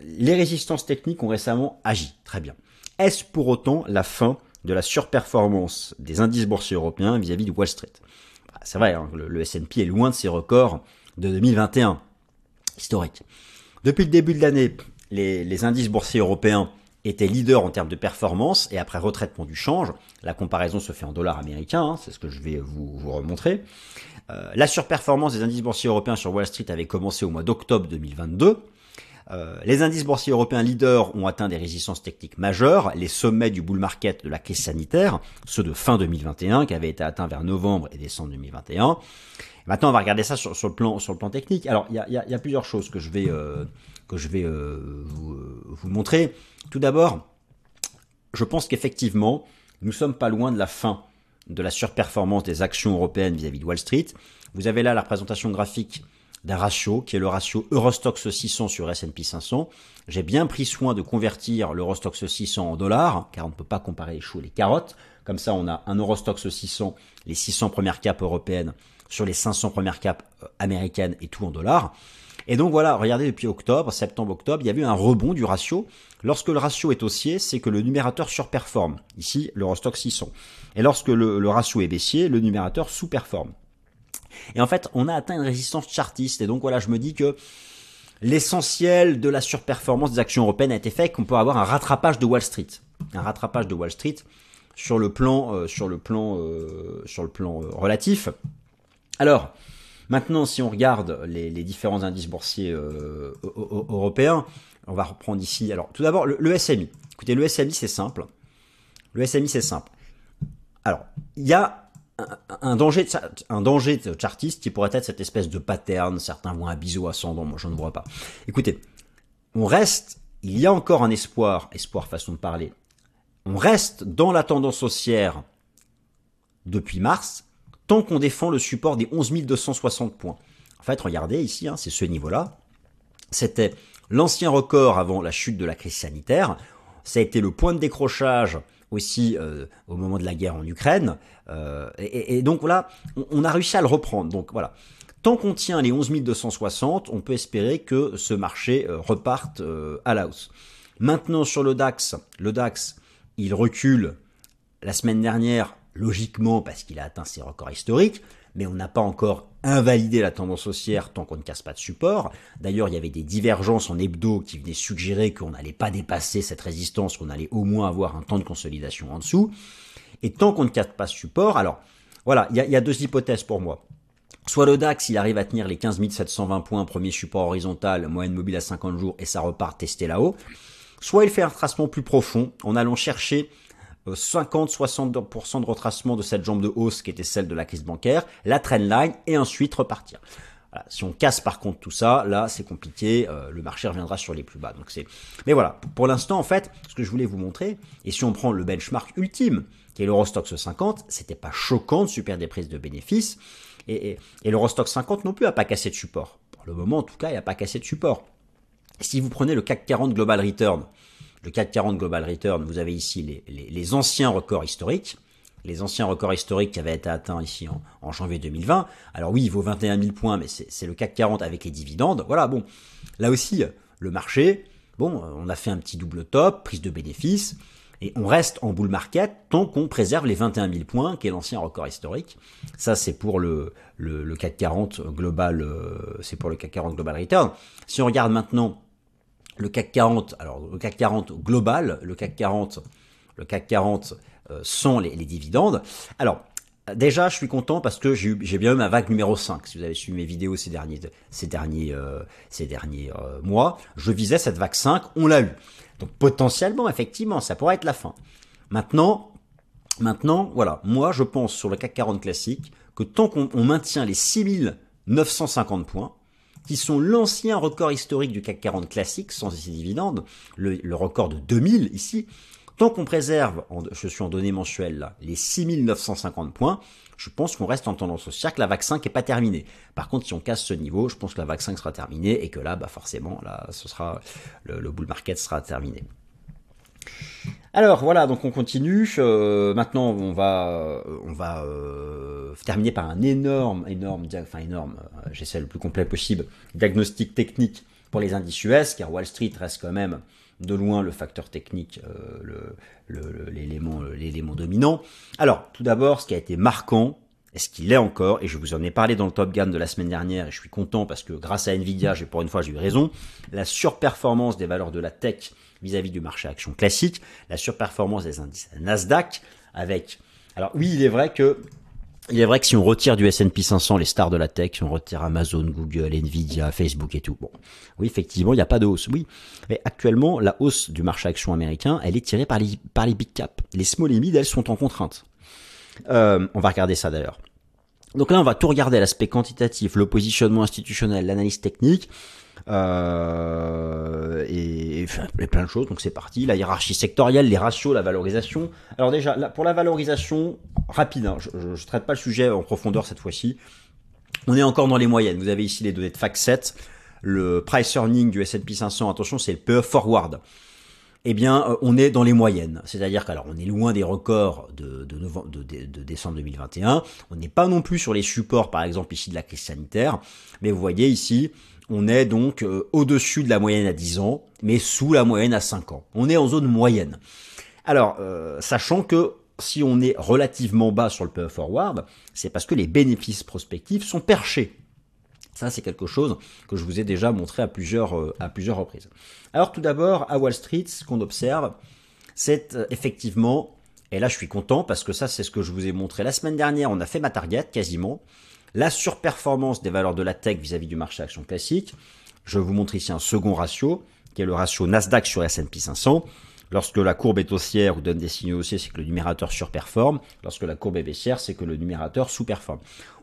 les résistances techniques ont récemment agi très bien. Est-ce pour autant la fin de la surperformance des indices boursiers européens vis-à-vis de Wall Street? Bah, C'est vrai, hein, le, S&P est loin de ses records de 2021 historique. Depuis le début de l'année, les, indices boursiers européens étaient leaders en termes de performance et après retraitement du change, la comparaison se fait en dollars américains, hein, c'est ce que je vais vous, remontrer. Euh, la surperformance des indices boursiers européens sur Wall Street avait commencé au mois d'octobre 2022. Euh, les indices boursiers européens leaders ont atteint des résistances techniques majeures, les sommets du bull market de la crise sanitaire, ceux de fin 2021 qui avaient été atteints vers novembre et décembre 2021. Maintenant, on va regarder ça sur, le plan sur le plan technique. Alors, il y a, plusieurs choses que je vais euh, que je vais euh, vous, vous, montrer. Tout d'abord, je pense qu'effectivement, nous sommes pas loin de la fin de la surperformance des actions européennes vis-à-vis de Wall Street. Vous avez là la représentation graphique d'un ratio qui est le ratio Eurostox 600 sur S&P 500. J'ai bien pris soin de convertir l'Eurostox 600 en dollars, car on ne peut pas comparer les choux et les carottes. Comme ça, on a un Eurostox 600, les 600 premières capes européennes sur les 500 premières capes euh, américaines et tout en dollars. Et donc voilà, regardez depuis octobre, septembre-octobre, il y a eu un rebond du ratio. Lorsque le ratio est haussier, c'est que le numérateur surperforme. Ici, l'Eurostock 600. Et lorsque le, ratio est baissier, le numérateur sous-performe. Et en fait, on a atteint une résistance chartiste. Et donc voilà, je me dis que l'essentiel de la surperformance des actions européennes a été fait, qu'on peut avoir un rattrapage de Wall Street. Un rattrapage de Wall Street sur le plan, euh, sur le plan, euh, sur le plan relatif. Alors, maintenant, si on regarde les, différents indices boursiers euh, européens, on va reprendre ici. Alors, tout d'abord, le, SMI. Écoutez, le SMI, c'est simple. Le SMI, c'est simple. Alors, il y a un, danger, un danger chartiste qui pourrait être cette espèce de pattern. Certains voient un biseau ascendant, moi je ne vois pas. Écoutez, on reste, il y a encore un espoir, espoir façon de parler. On reste dans la tendance haussière depuis mars, tant qu'on défend le support des 11 260 points. En fait, regardez ici, hein, c'est ce niveau-là. C'était l'ancien record avant la chute de la crise sanitaire. Ça a été le point de décrochage aussi euh, au moment de la guerre en Ukraine. Euh, et, donc voilà, on, a réussi à le reprendre. Donc voilà. Tant qu'on tient les 11 260, on peut espérer que ce marché euh, reparte à la hausse. Maintenant sur le DAX, le DAX, il recule la semaine dernière logiquement parce qu'il a atteint ses records historiques, mais on n'a pas encore invalidé la tendance haussière tant qu'on ne casse pas de support. D'ailleurs, il y avait des divergences en hebdo qui venaient suggérer qu'on n'allait pas dépasser cette résistance, qu'on allait au moins avoir un temps de consolidation en dessous. Et tant qu'on ne casse pas de support, alors voilà, il y, a, deux hypothèses pour moi. Soit le DAX, il arrive à tenir les 15 720 points, premier support horizontal, moyenne mobile à 50 jours, et ça repart tester là-haut. Soit il fait un tracement plus profond en allant chercher 50-60% de retracement de cette jambe de hausse qui était celle de la crise bancaire, la trendline et ensuite repartir. Si on casse par contre tout ça, là c'est compliqué, euh, le marché reviendra sur les plus bas. Donc c'est, mais voilà, pour l'instant en fait, ce que je voulais vous montrer, et si on prend le benchmark ultime, qui est l'Eurostox 50, c'était pas choquant de super des prises de bénéfices. Et, et, l'Eurostox 50 non plus a pas cassé de support. Pour le moment, en tout cas, il a pas cassé de support. Si vous prenez le CAC 40 Global Return, le CAC 40 Global Return, vous avez ici les, les, anciens records historiques les anciens records historiques qui avaient été atteints ici en, janvier 2020. Alors oui, il vaut 21 000 points, mais c'est le CAC 40 avec les dividendes. Voilà, bon, là aussi, le marché, bon, on a fait un petit double top, prise de bénéfices, et on reste en bull market tant qu'on préserve les 21 000 points, qui est l'ancien record historique. Ça, c'est pour le, le, le, CAC 40 global, euh, c'est pour le CAC 40 global return. Si on regarde maintenant le CAC 40, alors le CAC 40 global, le CAC 40, le CAC 40 euh, les, les, dividendes. Alors, déjà, je suis content parce que j'ai bien eu ma vague numéro 5. Si vous avez suivi mes vidéos ces derniers, ces derniers, euh, ces derniers euh, mois, je visais cette vague 5, on l'a eu. Donc potentiellement, effectivement, ça pourrait être la fin. Maintenant, maintenant, voilà, moi je pense sur le CAC 40 classique que tant qu'on maintient les 6950 points, qui sont l'ancien record historique du CAC 40 classique sans ces dividendes, le, record de 2000 ici, Tant qu'on préserve, je suis en données mensuelles là, les 6950 points, je pense qu'on reste en tendance haussière, que la vague 5 n'est pas terminée. Par contre, si on casse ce niveau, je pense que la vague 5 sera terminée et que là, bah forcément, ce sera le bull market sera terminé. Alors voilà, donc on continue. Euh, maintenant, on va, on va euh, terminer par un énorme, énorme, enfin énorme, euh, j'essaie le plus complet possible, diagnostic technique pour les indices US, car Wall Street reste quand même de loin le facteur technique, euh, l'élément l'élément dominant. Alors, tout d'abord, ce qui a été marquant, et ce qu'il est encore, et je vous en ai parlé dans le Top Gun de la semaine dernière, et je suis content parce que grâce à Nvidia, j'ai pour une fois j'ai eu raison, la surperformance des valeurs de la tech vis-à-vis -vis du marché action classique, la surperformance des indices Nasdaq, avec... Alors oui, il est vrai que il est vrai que si on retire du S&P 500 les stars de la tech, si on retire Amazon, Google, Nvidia, Facebook et tout, bon, oui, effectivement, il n'y a pas de hausse, oui. Mais actuellement, la hausse du marché action américain, elle est tirée par les, par les big caps. Les small et mid, elles sont en contrainte. Euh, on va regarder ça d'ailleurs. Donc là, on va tout regarder, l'aspect quantitatif, le positionnement institutionnel, l'analyse technique, euh, et, plein de choses. Donc c'est parti. La hiérarchie sectorielle, les ratios, la valorisation. Alors déjà, là, pour la valorisation, rapide, hein, je ne traite pas le sujet en profondeur cette fois-ci. On est encore dans les moyennes. Vous avez ici les données de FactSet. Le price earning du S&P 500, attention, c'est le PE forward eh bien, euh, on est dans les moyennes. C'est-à-dire qu'alors, on est loin des records de, décembre 2021. On n'est pas non plus sur les supports, par exemple, ici de la crise sanitaire. Mais vous voyez ici, on est donc euh, au-dessus de la moyenne à 10 ans, mais sous la moyenne à 5 ans. On est en zone moyenne. Alors, euh, sachant que si on est relativement bas sur le PE forward, c'est parce que les bénéfices prospectifs sont perchés. Ça, c'est quelque chose que je vous ai déjà montré à plusieurs, euh, à plusieurs reprises. Alors tout d'abord, à Wall Street, ce qu'on observe, c'est effectivement, et là je suis content parce que ça c'est ce que je vous ai montré la semaine dernière, on a fait ma target quasiment, la surperformance des valeurs de la tech vis-à-vis du marché action classique. Je vous montre ici un second ratio, qui est le ratio Nasdaq sur S&P 500. Lorsque la courbe est haussière ou donne des signaux haussiers, c'est que le numérateur surperforme. Lorsque la courbe est baissière, c'est que le numérateur sous-performe.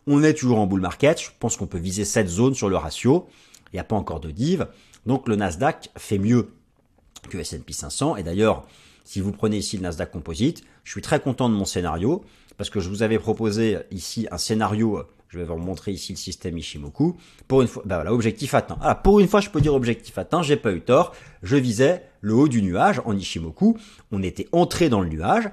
On est toujours en bull market. Je pense qu'on peut viser cette zone sur le ratio. Il n'y a pas encore de div. Donc le Nasdaq fait mieux que S&P 500. Et d'ailleurs, si vous prenez ici le Nasdaq Composite, je suis très content de mon scénario parce que je vous avais proposé ici un scénario je vais vous montrer ici le système Ishimoku. Pour une fois, ben voilà, objectif atteint. Ah, pour une fois, je peux dire objectif atteint, j'ai pas eu tort. Je visais le haut du nuage en Ishimoku. On était entré dans le nuage.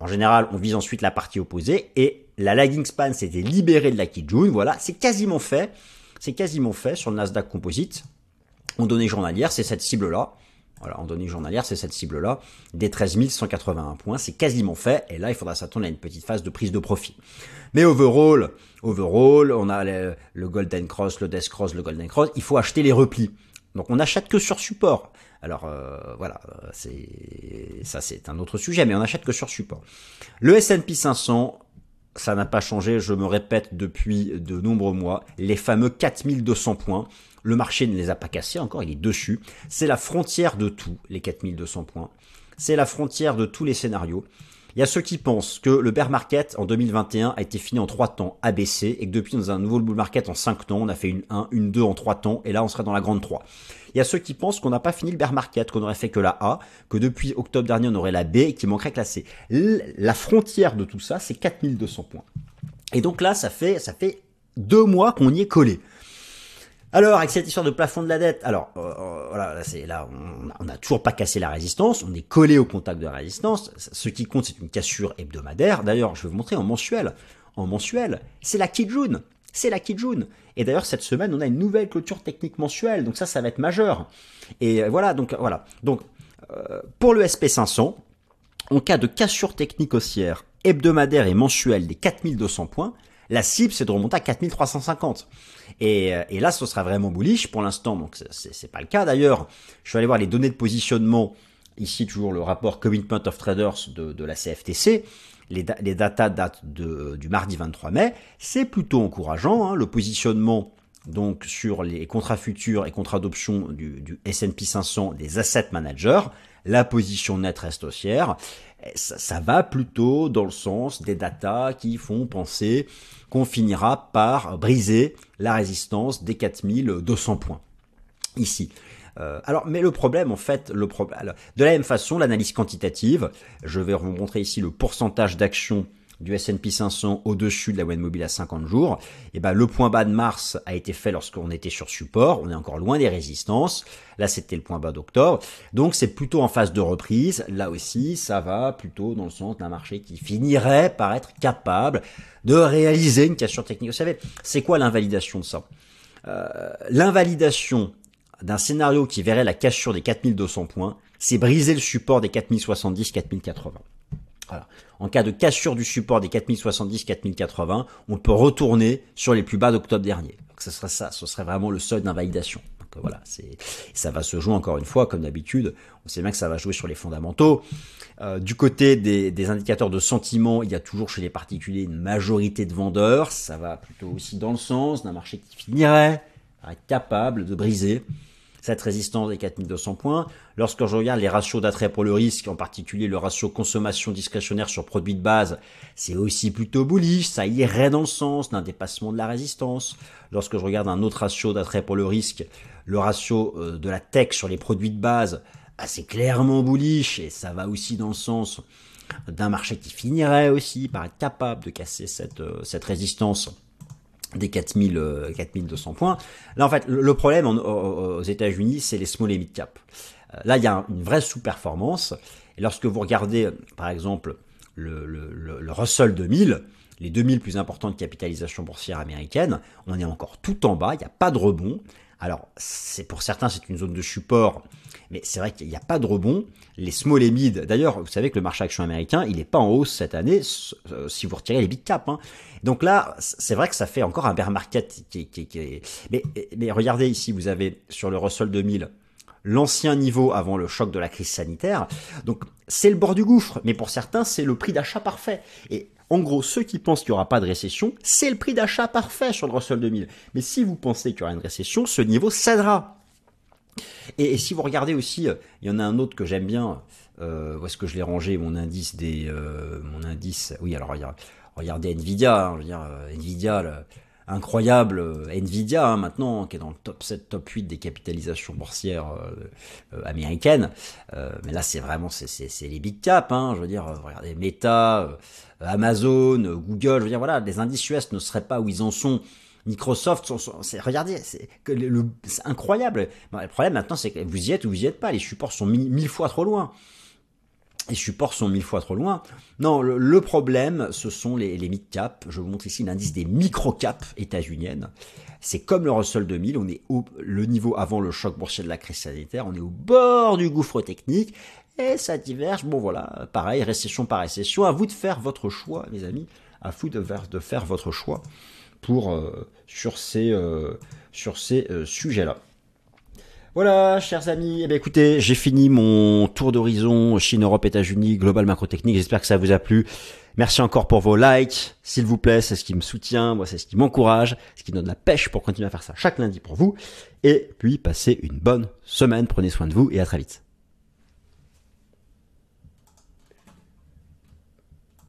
En général, on vise ensuite la partie opposée et la lagging span s'était libérée de la Kijun. Voilà, c'est quasiment fait. C'est quasiment fait sur le Nasdaq Composite. En données journalières, c'est cette cible-là. Voilà, en données journalières, c'est cette cible-là, des 13 181 points, c'est quasiment fait, et là, il faudra s'attendre à une petite phase de prise de profit. Mais overall, overall, on a le, Golden Cross, le Death Cross, le Golden Cross, il faut acheter les replis. Donc on n'achète que sur support. Alors euh, voilà, c'est ça c'est un autre sujet, mais on n'achète que sur support. Le S&P 500, ça n'a pas changé, je me répète depuis de nombreux mois, les fameux 4200 points. Le marché ne les a pas cassés encore, il est dessus. C'est la frontière de tout, les 4200 points. C'est la frontière de tous les scénarios. Il y a ceux qui pensent que le bear market en 2021 a été fini en 3 temps ABC et que depuis dans un nouveau bull market en 5 temps, on a fait une 1, une 2 en 3 temps et là on serait dans la grande 3. Il y a ceux qui pensent qu'on n'a pas fini le bear market, qu'on aurait fait que la A, que depuis octobre dernier on aurait la B et qu'il manquerait que la C. La frontière de tout ça, c'est 4200 points. Et donc là, ça fait, ça fait deux mois qu'on y est collé. Alors, avec cette histoire de plafond de la dette, alors euh, euh, voilà, là, c'est là, on n'a toujours pas cassé la résistance, on est collé au contact de la résistance. Ce qui compte, c'est une cassure hebdomadaire. D'ailleurs, je vais vous montrer en mensuel. En mensuel, c'est la Kijun. C'est la Kijun. Et d'ailleurs, cette semaine, on a une nouvelle clôture technique mensuelle, donc ça, ça va être majeur. Et euh, voilà, donc voilà. Donc, pour le SP500, en cas de cassure technique haussière hebdomadaire et mensuelle des 4200 points, la cible, c'est de remonter à 4350. Et, euh, et là, ce sera vraiment bullish pour l'instant. Donc, c'est pas le cas. D'ailleurs, je vais aller voir les données de positionnement. Ici, toujours le rapport Commitment of Traders de, de la CFTC. Les, les datent de, du mardi 23 mai. C'est plutôt encourageant. Hein, le positionnement donc sur les contrats futurs et contrats d'option du, du S&P 500 des asset managers, la position nette reste haussière. Ça, ça, va plutôt dans le sens des datas qui font penser qu'on finira par briser la résistance des 4200 points. Ici. Euh, alors, mais le problème, en fait, le problème, de la même façon, l'analyse quantitative, je vais vous montrer ici le pourcentage d'actions du S&P 500 au-dessus de la moyenne mobile à 50 jours, et eh ben le point bas de mars a été fait lorsqu'on était sur support, on est encore loin des résistances. Là, c'était le point bas d'octobre. Donc c'est plutôt en phase de reprise. Là aussi, ça va plutôt dans le sens d'un marché qui finirait par être capable de réaliser une cassure technique. Vous savez, c'est quoi l'invalidation de ça? Euh, L'invalidation d'un scénario qui verrait la cassure des 4200 points, c'est briser le support des 4070-4080. Voilà. En cas de cassure du support des 4070-4080, on peut retourner sur les plus bas d'octobre dernier. Donc ce serait ça, ce serait vraiment le seuil d'invalidation. Donc voilà, c'est ça va se jouer encore une fois comme d'habitude. On sait bien que ça va jouer sur les fondamentaux. Euh, du côté des, indicateurs de sentiment, il y a toujours chez les particuliers une majorité de vendeurs. Ça va plutôt aussi dans le sens d'un marché qui finirait capable de briser cette résistance des 4200 points. Lorsque je regarde les ratios d'attrait pour le risque, en particulier le ratio consommation discrétionnaire sur produit de base, c'est aussi plutôt bullish, ça irait dans le sens d'un dépassement de la résistance. Lorsque je regarde un autre ratio d'attrait pour le risque, le ratio euh, de la tech sur les produits de base, bah, c'est clairement bullish et ça va aussi dans le sens d'un marché qui finirait aussi par être capable de casser cette, euh, cette résistance des 4000, 4200 euh, points. Là, en fait, le problème aux États-Unis, c'est les small et mid cap. Euh, là, il y a une vraie sous-performance. Et lorsque vous regardez, par exemple, le, le, le, Russell 2000, les 2000 plus importantes capitalisations boursières américaines, on est encore tout en bas, il n'y a pas de rebond. Alors, c'est pour certains, c'est une zone de support, mais c'est vrai qu'il n'y a pas de rebond. Les small et mid, d'ailleurs, vous savez que le marché action américain, il n'est pas en hausse cette année euh, si vous retirez les big cap. Hein. Donc là, c'est vrai que ça fait encore un bear market qui, qui, mais regardez ici, vous avez sur le Russell 2000 l'ancien niveau avant le choc de la crise sanitaire. Donc c'est le bord du gouffre, mais pour certains, c'est le prix d'achat parfait. Et en gros, ceux qui pensent qu'il n'y aura pas de récession, c'est le prix d'achat parfait sur le Russell 2000. Mais si vous pensez qu'il y aura une récession, ce niveau cédera. Et, si vous regardez aussi, euh, il y en a un autre que j'aime bien. Euh, où est-ce que je l'ai rangé mon indice des, euh, mon indice. Oui, alors regardez Nvidia. Hein, je veux dire, euh, Nvidia, incroyable Nvidia hein, maintenant, qui est dans le top 7, top 8 des capitalisations boursières américaines. mais là, c'est vraiment c'est les big caps. Hein, je veux dire, regardez Meta. Amazon, Google, je veux dire, voilà, les indices US ne seraient pas où ils en sont. Microsoft, c'est, regardez, c'est, incroyable. le problème maintenant, c'est que vous y êtes ou vous y êtes pas. Les supports sont mille, fois trop loin. Les supports sont mille fois trop loin. Non, le, problème, ce sont les, les mid-cap. Je vous montre ici l'indice des micro-cap états-uniennes. C'est comme le Russell 2000, on est au le niveau avant le choc boursier de la crise sanitaire, on est au bord du gouffre technique et ça diverge. Bon voilà, pareil, récession par récession. À vous de faire votre choix, mes amis. À vous de faire, de faire votre choix pour euh, sur ces euh, sur ces euh, sujets-là. Voilà, chers amis, eh bien, écoutez, j'ai fini mon tour d'horizon Chine, Europe, États-Unis, Global Macro Technique. J'espère que ça vous a plu. Merci encore pour vos likes, s'il vous plaît, c'est ce qui me soutient, moi c'est ce qui m'encourage, ce qui donne la pêche pour continuer à faire ça chaque lundi pour vous. Et puis passez une bonne semaine, prenez soin de vous et à très vite.